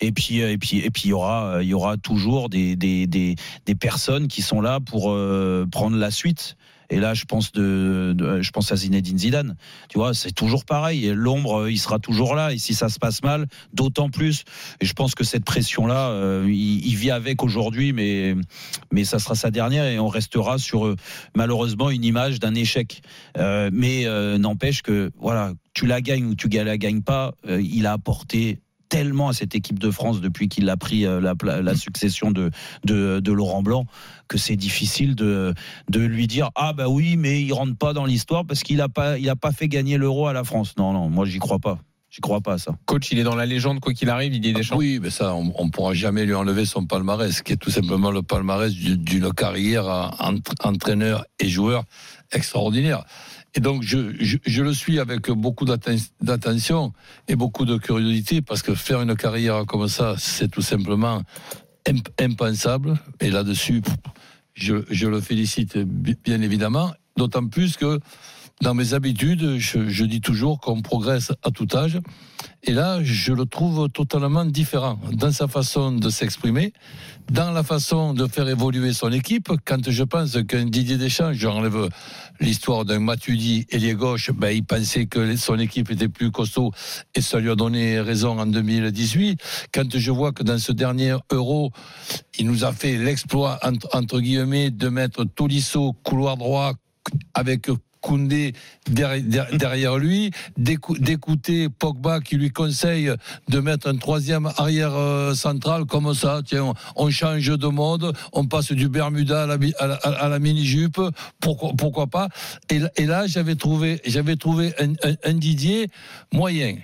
et puis, et puis, et puis, il y aura, il y aura toujours des, des, des, des personnes qui sont là pour euh, prendre la suite. Et là, je pense de, je pense à Zinedine Zidane. Tu vois, c'est toujours pareil. L'ombre, euh, il sera toujours là. Et si ça se passe mal, d'autant plus. Et je pense que cette pression-là, euh, il, vit avec aujourd'hui, mais, mais ça sera sa dernière et on restera sur euh, malheureusement une image d'un échec. Mais n'empêche que voilà, tu la gagnes ou tu la gagnes pas, il a apporté tellement à cette équipe de France depuis qu'il a pris euh, la, la succession de, de, de Laurent Blanc que c'est difficile de, de lui dire ah bah oui mais il rentre pas dans l'histoire parce qu'il a pas il a pas fait gagner l'euro à la France. Non non, moi j'y crois pas. J'y crois pas à ça. Coach, il est dans la légende, quoi qu'il arrive, il est des Ah Oui, mais ça, on, on pourra jamais lui enlever son palmarès, qui est tout simplement le palmarès du- d'une carrière entre- entraîneur et joueur extraordinaire. Et donc, je, je, le suis avec beaucoup d'atten- d'attention et beaucoup de curiosité, parce que faire une carrière comme ça, c'est tout simplement imp- impensable. Et là-dessus, je, je le félicite bi- bien évidemment, d'autant plus que dans mes habitudes, je, dis toujours qu'on progresse à tout âge. Et là, je le trouve totalement différent dans sa façon de s'exprimer, dans la façon de faire évoluer son équipe. Quand je pense qu'un Didier Deschamps, j'enlève l'histoire d'un Matuidi ailier gauche, ben, il pensait que son équipe était plus costaud et ça lui a donné raison en 2018. Quand je vois que dans ce dernier Euro, il nous a fait l'exploit, entre, entre guillemets, de mettre Tolisso couloir droit avec Koundé derrière, lui, d'écou- d'écouter Pogba qui lui conseille de mettre un troisième arrière euh, central comme ça. Tiens, on, change de mode, on passe du Bermuda à la, mi- à la- à la mini-jupe, pourquoi, pourquoi pas? Et, là- et là, j'avais trouvé, j'avais trouvé un, un- un Didier moyen,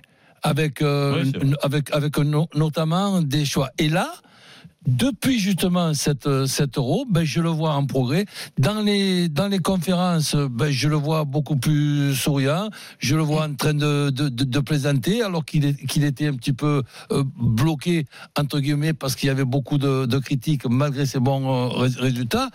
avec, euh, avec, avec no- notamment des choix. Et là, depuis justement cette, cet euro, ben, je le vois en progrès. Dans les, dans les conférences, ben, je le vois beaucoup plus souriant. Je le vois en train de, de, de, plaisanter, alors qu'il était un petit peu euh, bloqué, entre guillemets, parce qu'il y avait beaucoup de, critiques malgré ses bons euh, rés- résultats.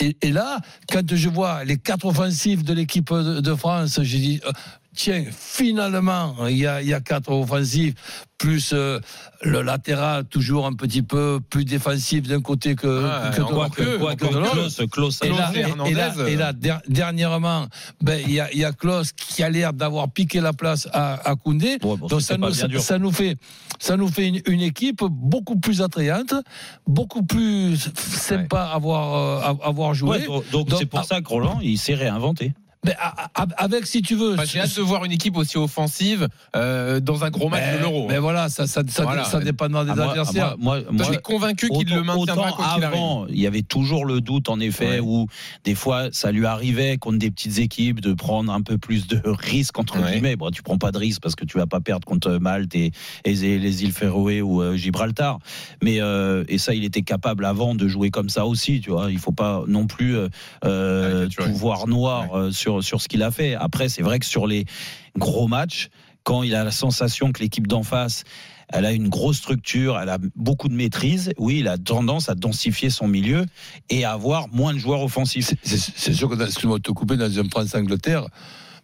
Et, là, quand je vois les quatre offensifs de l'équipe de, de France, j'ai dit. euh, Tiens, finalement, il y a, il y a quatre offensifs, plus euh, le latéral, toujours un petit peu plus défensif d'un côté que, Ah, que de encore l'autre. que, que encore de que l'autre. Klaus, Klaus, Et là, et- là, et dernièrement, ben, il y a, y a Klaus qui a l'air d'avoir piqué la place à, à Koundé. bon, Donc ça nous, ça fait, ça nous fait une, une équipe beaucoup plus attrayante, beaucoup plus sympa à avoir, euh, à, à avoir joué. Ouais, donc donc Donc, c'est pour ah, ça que Roland, il s'est réinventé. Mais a- a- avec, si tu veux. Enfin, J'ai hâte de voir une équipe aussi offensive euh, dans un gros match Mais- de l'Euro. Mais voilà, ça, ça, ça, Voilà. ça dépendra des Ah, moi- adversaires. ah, moi- moi- je suis convaincu qu'il le maintiendra qu'il arrive. avant, il y avait toujours le doute, en effet, Ouais. où des fois, ça lui arrivait contre des petites équipes de prendre un peu plus de risques, entre Ouais. guillemets. Bon, tu prends pas de risques parce que tu vas pas perdre contre Malte et, et les îles Féroé ou euh, Gibraltar. Mais, euh, et ça, il était capable avant de jouer comme ça aussi, tu vois. Il faut pas non plus euh, euh, tout voir noir euh, sur, sur ce qu'il a fait. Après, c'est vrai que sur les gros matchs, quand il a la sensation que l'équipe d'en face elle a une grosse structure, elle a beaucoup de maîtrise. Oui, il a tendance à densifier son milieu et à avoir moins de joueurs offensifs. C'est sûr que, excuse-moi de te couper, dans un France-Angleterre,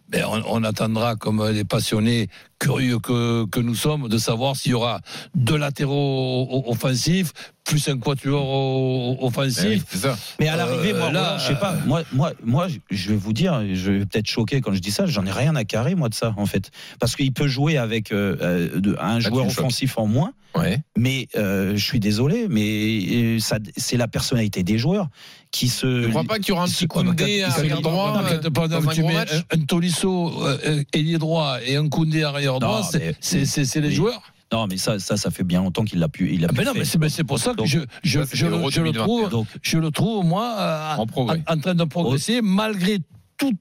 ben, on attendra, comme les passionnés curieux que, que nous sommes, de savoir s'il y aura deux latéraux offensifs, plus un quatuor Eh oui, offensif. ça. Mais à l'arrivée, Euh, moi, là, Roland, je sais pas. Moi, moi, moi, je vais vous dire, je vais peut-être choquer quand je dis ça. J'en ai rien à carrer moi de ça, en fait, parce qu'il peut jouer avec euh, euh, de- un joueur offensif en moins. Ouais. Mais euh, je suis désolé, mais euh, ça, c'est la personnalité des joueurs qui se. Je crois pas qu'il y aura un petit Koundé arrière droit euh, dans un un, un Tolisso euh, ailier droit et un Koundé arrière droit, Non, c'est- les joueurs. Non, mais ça, ça, ça fait bien longtemps qu'il l'a pu. Il a Ah pu non, mais c'est pour ça que Donc, je, le- je le 2020. trouve, Donc, je le trouve moi euh, En train de progresser malgré tout,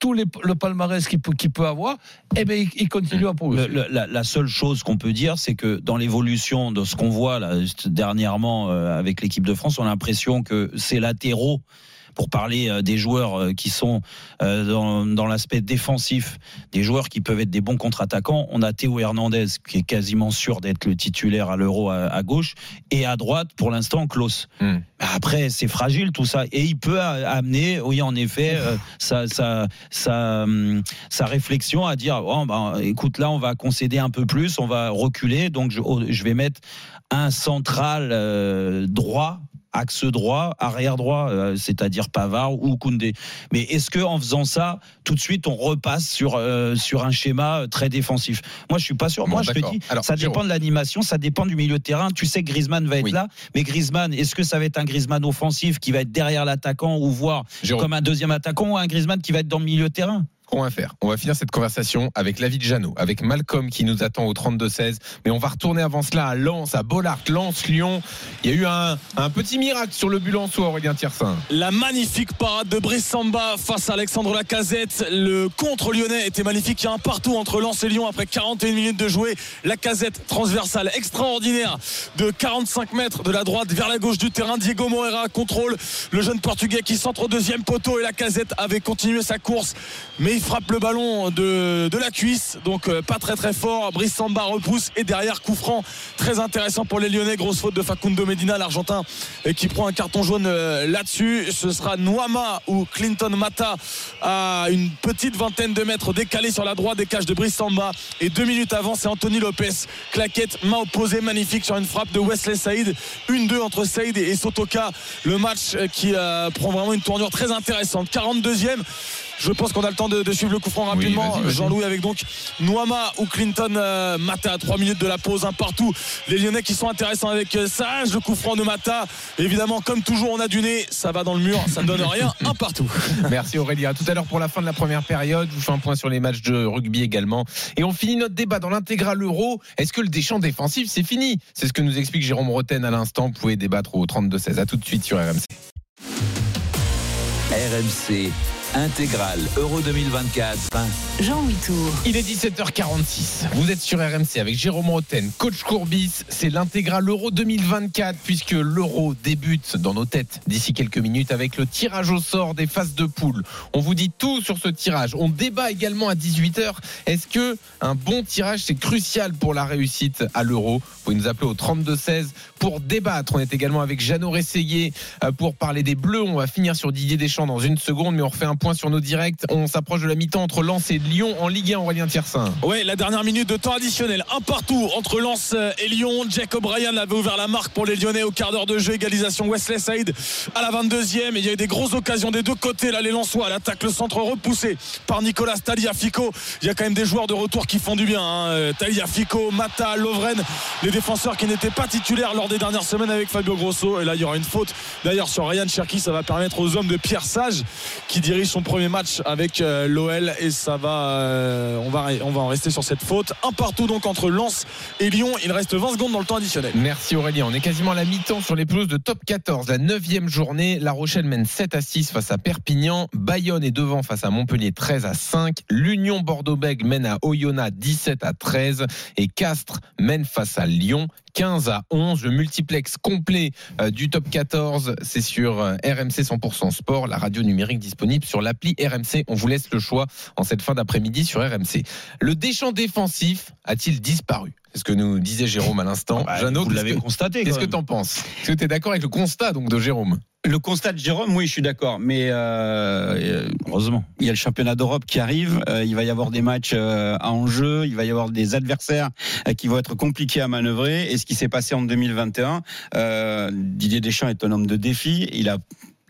tout les, le palmarès qu'il peut, avoir. Eh ben il, il continue à progresser. Le- le- la, la seule chose qu'on peut dire, c'est que dans l'évolution de ce qu'on voit là, dernièrement euh, avec l'équipe de France, on a l'impression que ces latéraux, pour parler euh, des joueurs euh, qui sont euh, dans, dans l'aspect défensif, des joueurs qui peuvent être des bons contre-attaquants, on a Théo Hernandez qui est quasiment sûr d'être le titulaire à l'Euro à, à gauche, et à droite, pour l'instant, Klaus. Hmm. Après, c'est fragile tout ça, et il peut amener, oui, en effet, euh, sa, sa, sa, hum, sa réflexion à dire oh, ben, écoute, là, on va concéder un peu plus, on va reculer, donc je, oh, je vais mettre un central euh, droit. Axe droit, arrière droit, euh, c'est-à-dire Pavard ou Koundé. Mais est-ce que en faisant ça, tout de suite, on repasse sur euh, sur un schéma euh, très défensif? Moi, je suis pas sûr. Bon, Moi, je te dis, Alors, ça dépend de l'animation, ça dépend du milieu de terrain. Tu sais que Griezmann va être Oui. là, mais Griezmann, est-ce que ça va être un Griezmann offensif qui va être derrière l'attaquant ou voir Jérôme. comme un deuxième attaquant ou un Griezmann qui va être dans le milieu de terrain? On va finir cette conversation avec Lavi de Jeannot, avec Malcolm qui nous attend au 32-16. Mais on va retourner avant cela à Lens, à Bollard, Lens, Lyon. Il y a eu un, petit miracle sur le but lensois, Aurélien Tiersin. La magnifique parade de Brice Samba face à Alexandre Lacazette. Le contre lyonnais était magnifique. Il y a un partout entre Lens et Lyon après 41 minutes de jouer. Lacazette transversale extraordinaire de 45 mètres de la droite vers la gauche du terrain. Diego Moreira contrôle le jeune portugais qui centre au deuxième poteau et Lacazette avait continué sa course. Mais frappe le ballon de, la cuisse. Donc euh, pas très très fort. Brice Samba repousse et derrière coup franc très intéressant pour les Lyonnais. Grosse faute de Facundo Medina, l'Argentin, et qui prend un carton jaune euh, là-dessus. Ce sera Noama ou Clinton Mata à une petite vingtaine de mètres décalé sur la droite des cages de Brice Samba. Et deux minutes avant, c'est Anthony Lopez. Claquette, main opposée, magnifique sur une frappe de Wesley Saïd. Une 2 entre Saïd et Sotoka. Le match euh, qui euh, prend vraiment une tournure très intéressante. 42e. Je pense qu'on a le temps de, de suivre le coup franc rapidement. Jean-Louis avec donc Noama ou Clinton euh, Mata à 3 minutes de la pause, un partout. Les Lyonnais qui sont intéressants avec euh, Sage, le coup franc de Mata. Évidemment, comme toujours, on a du nez, ça va dans le mur, ça ne donne rien, un partout. Merci Aurélien. À tout à l'heure pour la fin de la première période. Je vous fais un point sur les matchs de rugby également. Et on finit notre débat dans l'intégral euro. Est-ce que le déchant défensif, c'est fini? C'est ce que nous explique Jérôme Roten à l'instant. Vous pouvez débattre au 32-16. À tout de suite sur RMC. RMC intégral Euro 2024. Jean-Louis Tour. Il est 17h46. Vous êtes sur RMC avec Jérôme Roten, coach Courbis. C'est l'intégral Euro 2024 puisque l'Euro débute dans nos têtes d'ici quelques minutes avec le tirage au sort des phases de poule. On vous dit tout sur ce tirage. On débat également à 18h. Est-ce que un bon tirage c'est crucial pour la réussite à l'Euro? Vous pouvez nous appeler au 32 16 pour débattre. On est également avec Jeannot Rességuier euh, pour parler des Bleus. On va finir sur Didier Deschamps dans une seconde, mais on refait un point sur nos directs. On s'approche de la mi-temps entre Lens et Lyon en Ligue 1. Aurélien Tiersin. Ouais, la dernière minute de temps additionnel. Un partout entre Lens et Lyon. Jack O'Brien avait ouvert la marque pour les Lyonnais au quart d'heure de jeu. Égalisation Wesley Saïd à la 22e. Et il y a eu des grosses occasions des deux côtés. Là, les Lensois, l'attaque, le centre repoussé par Nicolas Taliafico. Il y a quand même des joueurs de retour qui font du bien. Hein. Taliafico, Mata, Lovren, les défenseurs qui n'étaient pas titulaires lors des dernières semaines avec Fabio Grosso. Et là, il y aura une faute. D'ailleurs, sur Ryan Cherki, ça va permettre aux hommes de Pierre Sage qui dirige son premier match avec euh, l'OL. Et ça va, euh, on va, on va en rester sur cette faute. Un partout donc entre Lens et Lyon. Il reste 20 secondes dans le temps additionnel. Merci Aurélien. On est quasiment à la mi-temps sur les pelouses de top 14. La neuvième journée. La Rochelle mène 7 à 6 face à Perpignan. Bayonne est devant face à Montpellier 13 à 5. L'Union Bordeaux-Bègles mène à Oyonnax 17 à 13. Et Castres mène face à Lyon 15 à 11. Le multiplex complet euh, du top 14, c'est sur euh, RMC 100% Sport, la radio numérique disponible sur l'appli RMC. On vous laisse le choix en cette fin d'après-midi sur RMC. Le déchant défensif a-t-il disparu? C'est ce que nous disait Jérôme à l'instant. Bah, Jeannot, vous qu'est-ce l'avez que- constaté. Qu'est-ce que même. t'en penses? Est-ce que tu es d'accord avec le constat donc de Jérôme Le constat de Jérôme, oui, je suis d'accord, mais euh, heureusement, il y a le championnat d'Europe qui arrive. euh, il va y avoir des matchs euh, à enjeu, il va y avoir des adversaires euh, qui vont être compliqués à manœuvrer. Et ce qui s'est passé en 2021, euh, Didier Deschamps est un homme de défi. Il a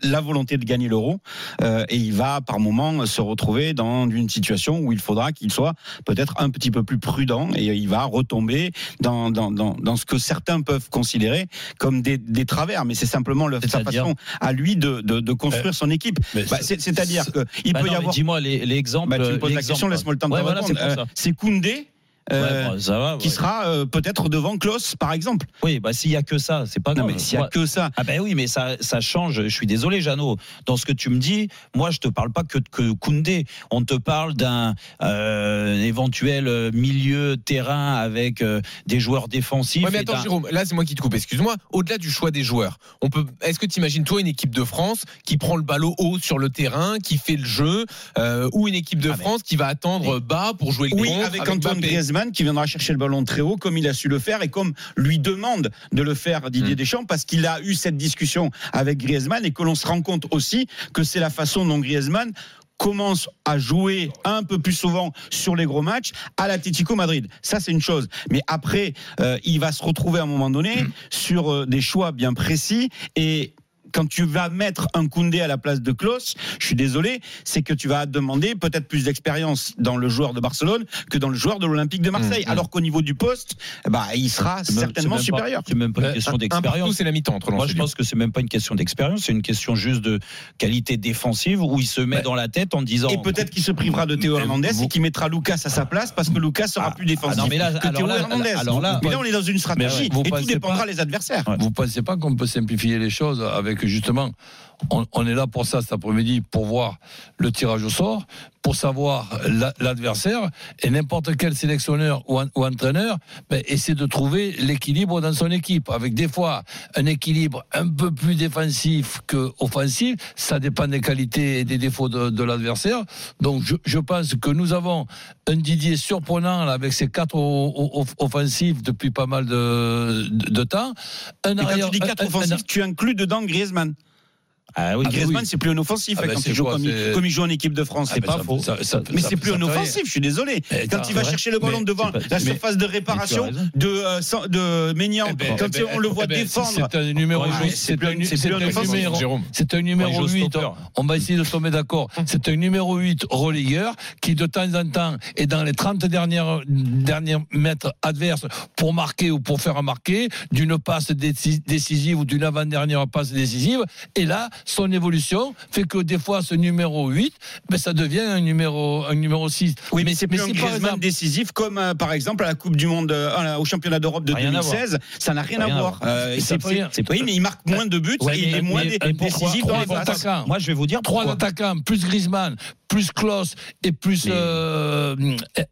la volonté de gagner l'euro euh, et il va par moment se retrouver dans une situation où il faudra qu'il soit peut-être un petit peu plus prudent et il va retomber dans, dans, dans, dans ce que certains peuvent considérer comme des, des travers mais c'est simplement le, sa façon à lui de, de, de construire son équipe Bah, c'est- c'est-à-dire que il Bah peut non, y avoir Dis-moi les- l'exemple. bah, tu me poses la question, laisse-moi le temps de Ouais, te voilà, répondre. c'est Euh, c'est Koundé euh, Ouais, bon, ça va, qui ouais. sera euh, peut-être devant Klaus, par exemple. Oui, bah s'il y a que ça, c'est pas Non, grave. mais s'il y a que ça. Ah ben oui, mais ça, ça change. Je suis désolé, Jeannot. Dans ce que tu me dis, moi, je te parle pas que de Koundé. On te parle d'un euh, éventuel euh, milieu terrain avec euh, des joueurs défensifs. Ouais, mais attends, Jérôme, là, c'est moi qui te coupe. Excuse-moi. Au-delà du choix des joueurs, on peut. Est-ce que tu imagines toi une équipe de France qui prend le ballon haut sur le terrain, qui fait le jeu, euh, ou une équipe de Ah, mais- France qui va attendre bas pour jouer le Oui, contre avec Antoine Mbappé? Griezmann qui viendra chercher le ballon très haut comme il a su le faire et comme lui demande de le faire Didier Mm. Deschamps parce qu'il a eu cette discussion avec Griezmann et que l'on se rend compte aussi que c'est la façon dont Griezmann commence à jouer un peu plus souvent sur les gros matchs à l'Atlético Madrid. Ça, c'est une chose. Mais après, euh, il va se retrouver à un moment donné sur euh, des choix bien précis et quand tu vas mettre un Koundé à la place de Klaus, je suis désolé, c'est que tu vas demander peut-être plus d'expérience dans le joueur de Barcelone que dans le joueur de l'Olympique de Marseille. Mmh, mmh. Alors qu'au niveau du poste, bah, il sera C'est même- certainement c'est même pas- supérieur. C'est même pas une Euh, question d'expérience. c'est la mi-temps entre Moi, je pense que c'est même pas une question d'expérience, c'est une question juste de qualité défensive où il se met dans la tête en disant. Et peut-être qu'il se privera de Théo Hernandez et qu'il mettra Lucas à sa place parce que Lucas sera Ah, plus défensif ah non, mais là, que alors Théo là, Hernandez. alors là- mais là, on est dans une stratégie vous et tout dépendra pas- les adversaires. Vous pensez pas qu'on peut simplifier les choses avec justement, on, on est là pour ça cet après-midi, pour voir le tirage au sort, pour savoir la- l'adversaire, et n'importe quel sélectionneur ou, en- ou entraîneur ben, essaie de trouver l'équilibre dans son équipe, avec des fois un équilibre un peu plus défensif que offensif, ça dépend des qualités et des défauts de, de l'adversaire. Donc je, je pense que nous avons un Didier surprenant là, avec ses quatre off- offensifs depuis pas mal de, de, de temps. Un Et quand arrière- tu dis quatre un- un- offensifs, tu inclus dedans Griezmann. Ah oui, Ah, Griezmann, oui. c'est plus un offensif Ah hein, ben, quand il joue quoi, comme, il, c'est- comme il joue en équipe de France. Ah, c'est ben, pas ça- faux. ça- ça- mais c'est plus ça un offensif, je suis désolé. Eh, Quand il va chercher le ballon Mais devant pas- la mais- surface de réparation de, euh, de Ménian, Eh ben, quand eh ben, on le voit eh ben, défendre. C'est un numéro, Ouais, c'est c'est plus un, un- un un numéro, Jérôme. c'est un numéro Ouais, il joue 8. stopper. On va essayer de tomber d'accord. C'est un numéro 8 relayeur qui de temps en temps est dans les 30 dernières, derniers mètres adverses pour marquer ou pour faire marquer d'une passe déci- décisive ou d'une avant-dernière passe décisive. Et là, son évolution fait que des fois, ce numéro 8, ben, ça devient un numéro, un numéro 6. Oui, mais c'est plus un par Griezmann décisif comme euh, par exemple à la Coupe du Monde, euh, au championnat d'Europe de Rien à 2016. Ça n'a rien, Rien à voir. Euh, Mais c'est- oui, mais il marque moins de buts Ouais, et il mais- est moins mais- dé- décisif dans trois les attaquants. Moi, je vais vous dire Trois attaquants, plus Griezmann, plus Klaus et plus Mais- euh,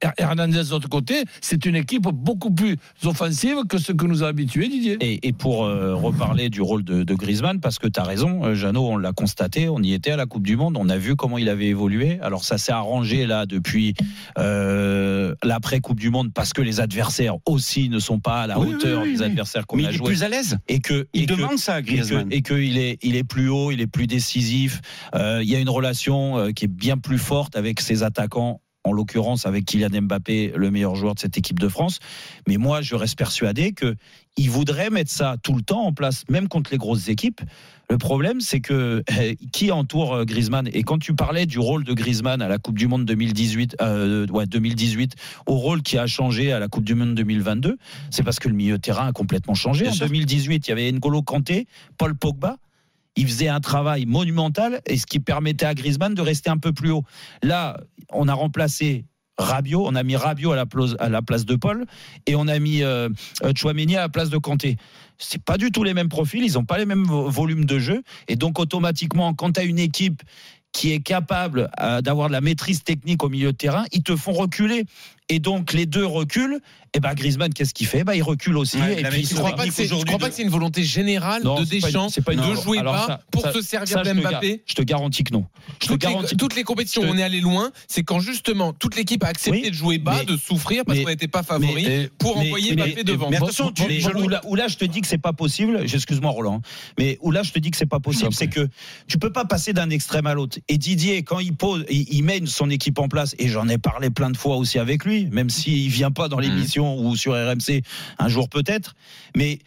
Her- Hernandez de l'autre côté, c'est une équipe beaucoup plus offensive que ce que nous a habitués Didier. Et, et pour euh, reparler du rôle de, de Griezmann, parce que tu as raison, euh, Jeannot, on l'a constaté, on y était à la Coupe du Monde, on a vu comment il avait évolué. Alors ça s'est arrangé là depuis euh, l'après Coupe du Monde, parce que les adversaires aussi ne sont pas à la Oui, hauteur oui, oui, des adversaires qu'on Mais a il est joués. plus à l'aise. Et que Il et que- demande ça à Griezmann. et qu'il est, il est plus haut, il est plus décisif. Euh, il y a une relation euh, qui est bien plus forte avec ses attaquants. En l'occurrence, avec Kylian Mbappé, le meilleur joueur de cette équipe de France. Mais moi, je reste persuadé que il voudrait mettre ça tout le temps en place, même contre les grosses équipes. Le problème, c'est que euh, qui entoure euh, Griezmann? Et quand tu parlais du rôle de Griezmann à la Coupe du Monde 2018, euh, ouais, 2018, au rôle qui a changé à la Coupe du Monde 2022, c'est parce que le milieu de terrain a complètement changé. En sûr. 2018, il y avait N'Golo Kanté, Paul Pogba. Il faisait un travail monumental et ce qui permettait à Griezmann de rester un peu plus haut. Là, on a remplacé Rabiot, on a mis Rabiot à la, place- de Paul et on a mis euh, euh, Chouameni à la place de Kanté. C'est pas du tout les mêmes profils, ils n'ont pas les mêmes vo- volumes de jeu et donc automatiquement, quand tu as une équipe qui est capable euh, d'avoir de la maîtrise technique au milieu de terrain, ils te font reculer. Et donc les deux reculent. Et ben Griezmann, qu'est-ce qu'il fait? Bah, il recule aussi. Ouais, et puis Je crois pas que c'est, je aujourd'hui crois pas que c'est une volonté générale Non, de pas une- Deschamps pas une- de jouer alors bas ça- pour ça- se servir d'Mbappé. Je te garantis que non. Je te Toutes les, garantis. toutes les compétitions où on est allé loin, c'est quand justement toute l'équipe a accepté Oui, de jouer bas, mais- de souffrir parce qu'on n'était pas favori mais- pour mais- envoyer Mbappé devant. mais attention, tu- où, là, je te dis que c'est pas possible. Excuse-moi, Roland. Mais où là, je te dis que c'est pas possible, c'est que tu peux pas passer d'un extrême à l'autre. Et Didier, quand il pose, il, il met son équipe en place. Et j'en ai parlé plein de fois aussi avec lui, même s'il vient pas dans Mhm. l'émission ou sur RMC un jour peut-être. Mais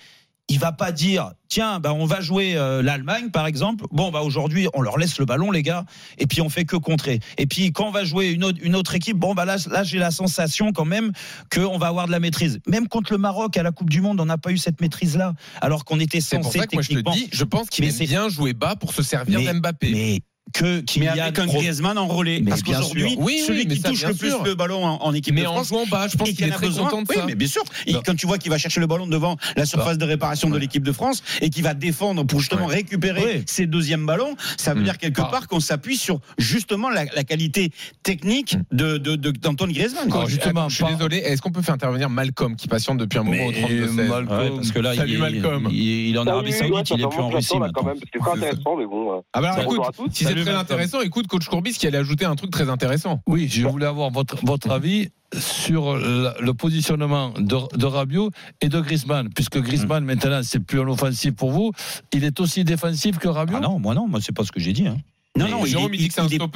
il va pas dire tiens bah on va jouer euh, l'Allemagne par exemple bon bah aujourd'hui on leur laisse le ballon les gars et puis on fait que contrer et puis quand on va jouer une autre, une autre équipe bon bah là là j'ai la sensation quand même qu'on va avoir de la maîtrise même contre le Maroc à la Coupe du Monde on n'a pas eu cette maîtrise là alors qu'on était C'est pour censé ça que moi je te techniquement dis, je pense qu'il aime bien jouer bas pour se servir Mais- d'Mbappé. Que Mais Kylian avec un Griezmann en relais. Mais Parce qu'aujourd'hui. Oui, celui qui ça, touche le plus sûr. le ballon en, en équipe Mais de en France. jouant bas, je pense et qu'il est en a très besoin. content de oui, ça. mais bien sûr. Et Non. quand tu vois qu'il va chercher le ballon devant la surface de réparation de l'équipe de France et qu'il va défendre pour justement récupérer Ouais. ses deuxièmes ballons, ça veut Mm. dire quelque Ah. part qu'on s'appuie sur justement la, la qualité technique de de- de- d'Antoine Griezmann. Alors, Alors, justement, je suis désolé, est-ce qu'on peut faire intervenir Malcolm qui patiente depuis un moment au Mais 32 16 Malcolm, parce que là, il, est- en Arabie Saoudite, il est plus en Russie maintenant. c'est intéressant, mais bon. euh, Ah bah écoute, à tous. si c'est très intéressant, écoute coach Courbis qui allait ajouter un truc très intéressant. Oui, je voulais avoir votre, votre avis sur la- le positionnement de, de Rabiot et de Griezmann, puisque Griezmann maintenant c'est plus un offensif pour vous, il est aussi défensif que Rabiot. Ah non, moi non, moi c'est pas ce que j'ai dit. hein. Non, Mais non, il Jérôme, il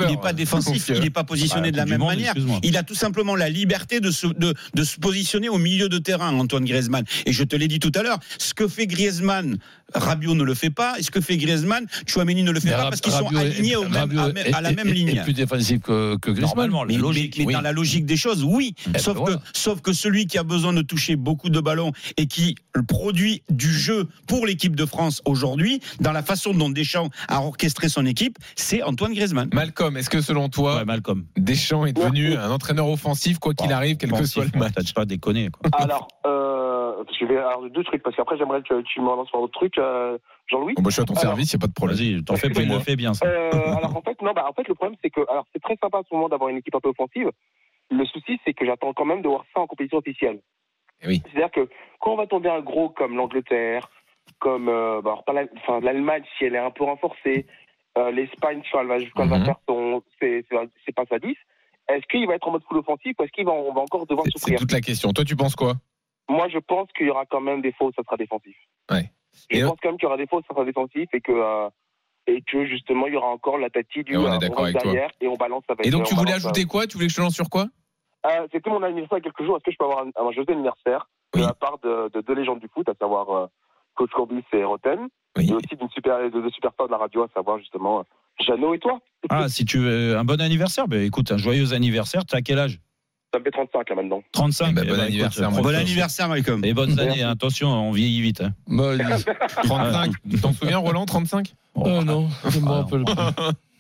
n'est pas défensif, euh, il n'est pas positionné Ah, de la même Monde, manière. Il a tout simplement la liberté de se, de, de se positionner au milieu de terrain, Antoine Griezmann. Et je te l'ai dit tout à l'heure, ce que fait Griezmann, Rabiot ne le fait pas, et ce que fait Griezmann, Chouameni ne le fait Mais pas Rab- parce qu'ils sont Rabiot est- alignés au même- à, est- à la même est- ligne. est plus défensif que, que Griezmann. Normalement, Mais, mais- logique. mais oui. dans la logique des choses, oui. ben sauf, voilà. que, sauf que celui qui a besoin de toucher beaucoup de ballons et qui produit du jeu pour l'équipe de France aujourd'hui, dans la façon dont Deschamps a orchestré son équipe, c'est Antoine Griezmann. Malcolm, est-ce que selon toi, Ouais, Malcolm. Deschamps est devenu un entraîneur offensif quoi qu'il Bon, arrive, quel que soit le match T'as pas déconné. Quoi. Alors, euh, je vais alors deux trucs, parce qu'après j'aimerais que tu me relances sur d'autres trucs, euh, Jean-Louis. Bon, bah, Je suis à ton Alors- service, il n'y a pas de problème. Vas-y, t'en fais il le fait bien ça. Euh, alors en fait, non, bah, en fait, le problème c'est que, alors c'est très sympa à ce moment d'avoir une équipe un peu offensive. Le souci, c'est que j'attends quand même de voir ça en compétition officielle. Eh oui. C'est-à-dire que quand on va tomber un gros comme l'Angleterre, comme euh, bah, enfin, l'Allemagne si elle est un peu renforcée, euh, l'Espagne quand elle va, quand elle va Mhm. faire son, c'est, c'est, c'est pas sa 10, est-ce qu'il va être en mode full offensif ou est-ce qu'il va, va encore devoir C'est- C'est souffrir? toute la question. Toi, tu penses quoi? Moi, je pense qu'il y aura quand même des fautes, ça sera défensif. Ouais. Je Et pense quand même qu'il y aura des fautes, ça sera défensif et que, euh, et que justement, il y aura encore la tati du Et on est euh, d'accord avec toi. derrière et on balance avec Et donc, tu voulais ajouter quoi? Tu voulais que je te lance sur quoi? Euh, C'était mon anniversaire il y a quelques jours. Est-ce que je peux avoir un, un joyeux anniversaire Oui. de la part de, de deux légendes du foot, à savoir euh, Coach Corbis et Roten, Oui. et aussi d'une super, de deux superstars de la radio, à savoir justement euh, Jeannot et toi Ah, si tu veux un bon anniversaire, ben écoute, un joyeux anniversaire. T'as quel âge? Ça me fait 35 là maintenant. 35. Eh ben, Eh bon ben, anniversaire, écoute, mon Bon anniversaire, Malcolm. Et bonnes années, hein. attention, on vieillit vite. hein. Bah, il- 35. Tu t'en souviens, Roland 35 oh non, je me Ah, rappelle pas.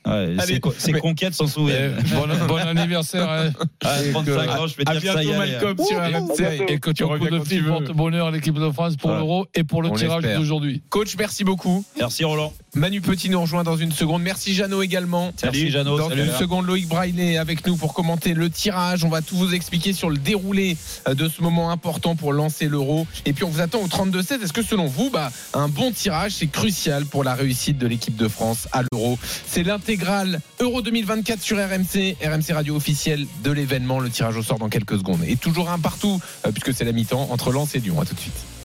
Ouais, Allez, c'est co- c'est mais- conquête sans Eh, bon, bon anniversaire. hein. Ah, Et 35 que- ans, je vais te dire ça y bientôt. Malcolm, sur RMC. Et que tu Tu reviens tu de veux. porte-bonheur à l'équipe de France pour l'Euro et pour le tirage d'aujourd'hui. Coach, merci beaucoup. Merci Roland. Manu Petit nous rejoint dans une seconde. Merci Jeannot également. Merci Jeannot. Dans une seconde, Loïc Braillet est avec nous pour commenter le tirage. On va tout vous expliquer sur le déroulé euh, de ce moment important pour lancer l'euro. Et puis on vous attend au 32-16. Est-ce que selon vous, bah, un bon tirage, c'est crucial pour la réussite de l'équipe de France à l'euro? C'est Euro 2024 sur RMC, RMC Radio officielle de l'événement. Le tirage au sort dans quelques secondes. Et toujours un partout, euh, puisque c'est la mi-temps, entre Lens et Lyon. À tout de suite.